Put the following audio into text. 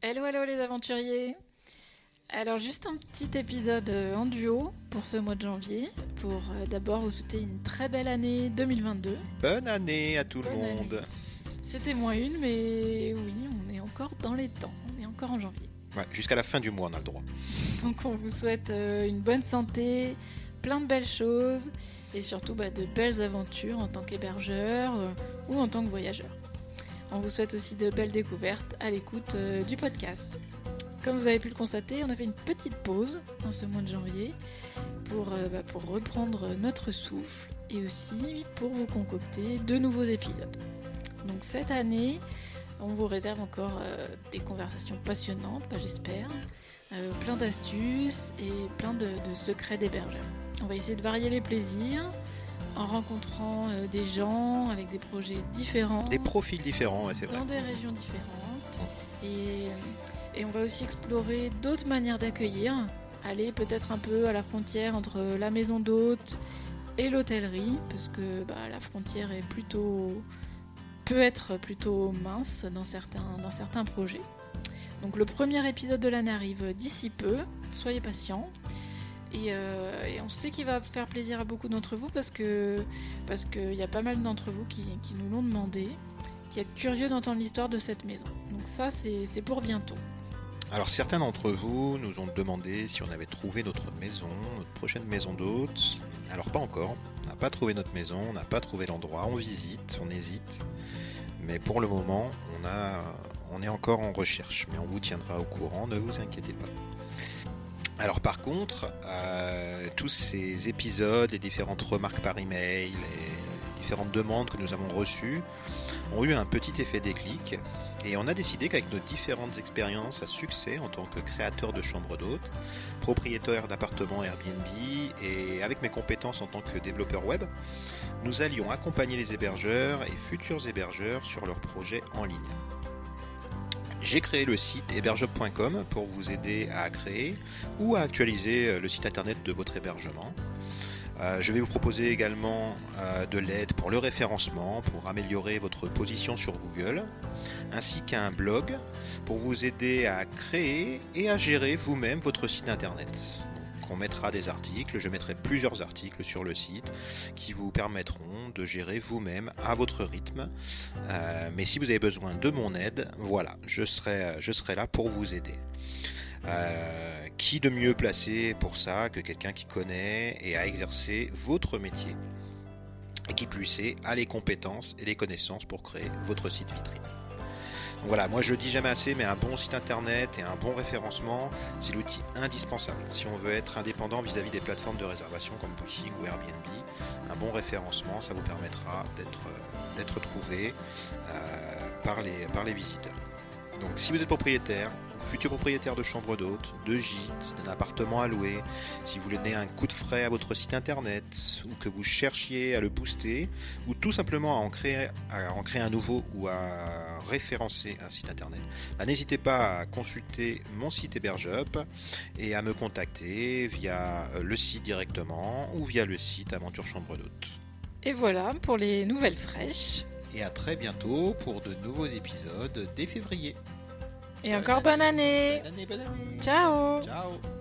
Hello, hello les aventuriers Alors juste un petit épisode euh, en duo pour ce mois de janvier, pour euh, d'abord vous souhaiter une très belle année 2022. Bonne année à tout Bonne le monde. C'était moins une, mais oui, on est encore dans les temps, on est encore en janvier. Ouais, Jusqu'à la fin du mois, on a le droit. Donc on vous souhaite euh, une bonne santé, plein de belles choses, et surtout bah, de belles aventures en tant qu'hébergeur ou en tant que voyageur. On vous souhaite aussi de belles découvertes à l'écoute euh, du podcast. Comme vous avez pu le constater, on a fait une petite pause en ce mois de janvier pour, euh, bah, pour reprendre notre souffle et aussi pour vous concocter de nouveaux épisodes. Donc cette année, on vous réserve encore euh, des conversations passionnantes, bah, j'espère, plein d'astuces et plein de, de secrets d'hébergeurs. On va essayer de varier les plaisirs en rencontrant euh, des gens avec des projets différents Des profils différents, ouais, c'est vrai. dans des régions différentes. Et, et on va aussi explorer d'autres manières d'accueillir. Aller peut-être un peu à la frontière entre la maison d'hôte et l'hôtellerie, parce que bah, la frontière est plutôt peut être plutôt mince dans certains, dans certains projets. Donc le premier épisode de l'année arrive d'ici peu, soyez patients. Et, euh, et on sait qu'il va faire plaisir à beaucoup d'entre vous parce que parce qu'il y a pas mal d'entre vous qui, nous l'ont demandé, qui êtes curieux d'entendre l'histoire de cette maison. Donc ça c'est c'est pour bientôt. Alors certains d'entre vous nous ont demandé si on avait trouvé notre maison, notre prochaine maison d'hôte. Alors pas encore, on n'a pas trouvé notre maison, on n'a pas trouvé l'endroit, on visite, on hésite. Mais pour le moment, on, a, on est encore en recherche, mais on vous tiendra au courant, ne vous inquiétez pas. Alors par contre, euh, tous ces épisodes, les différentes remarques par email, les différentes demandes que nous avons reçues ont eu un petit effet déclic et on a décidé qu'avec nos différentes expériences à succès en tant que créateur de chambres d'hôtes, propriétaire d'appartements Airbnb et avec mes compétences en tant que développeur web, nous allions accompagner les hébergeurs et futurs hébergeurs sur leurs projets en ligne. J'ai créé le site hébergeur.com pour vous aider à créer ou à actualiser euh, le site internet de votre hébergement. Euh, je vais vous proposer également euh, de l'aide pour le référencement, pour améliorer votre position sur Google, ainsi qu'un blog pour vous aider à créer et à gérer vous-même votre site internet. On mettra des articles, je mettrai plusieurs articles sur le site qui vous permettront de gérer vous-même à votre rythme. Euh, mais si vous avez besoin de mon aide, voilà, je serai, je serai là pour vous aider. Euh, qui de mieux placé pour ça que quelqu'un qui connaît et a exercé votre métier et qui plus est a les compétences et les connaissances pour créer votre site vitrine. Voilà, moi je le dis jamais assez, mais un bon site internet et un bon référencement, c'est l'outil indispensable si on veut être indépendant vis-à-vis des plateformes de réservation comme Booking ou Airbnb. Un bon référencement, ça vous permettra d'être euh, trouvé euh, par, les, par les visiteurs. Donc si vous êtes propriétaire, futur propriétaire de chambre d'hôte, de gîte, d'un appartement à louer, si vous voulez donner un coup de frais à votre site internet, ou que vous cherchiez à le booster, ou tout simplement à en créer, à en créer un nouveau ou à référencer un site internet, bah, n'hésitez pas à consulter mon site HebergeUp et à me contacter via euh, le site directement ou via le site Aventure Chambre d'hôte. Et voilà pour les nouvelles fraîches. Et à très bientôt pour de nouveaux épisodes dès février. Et encore bonne année. Bonne année, bonne année. Ciao. Ciao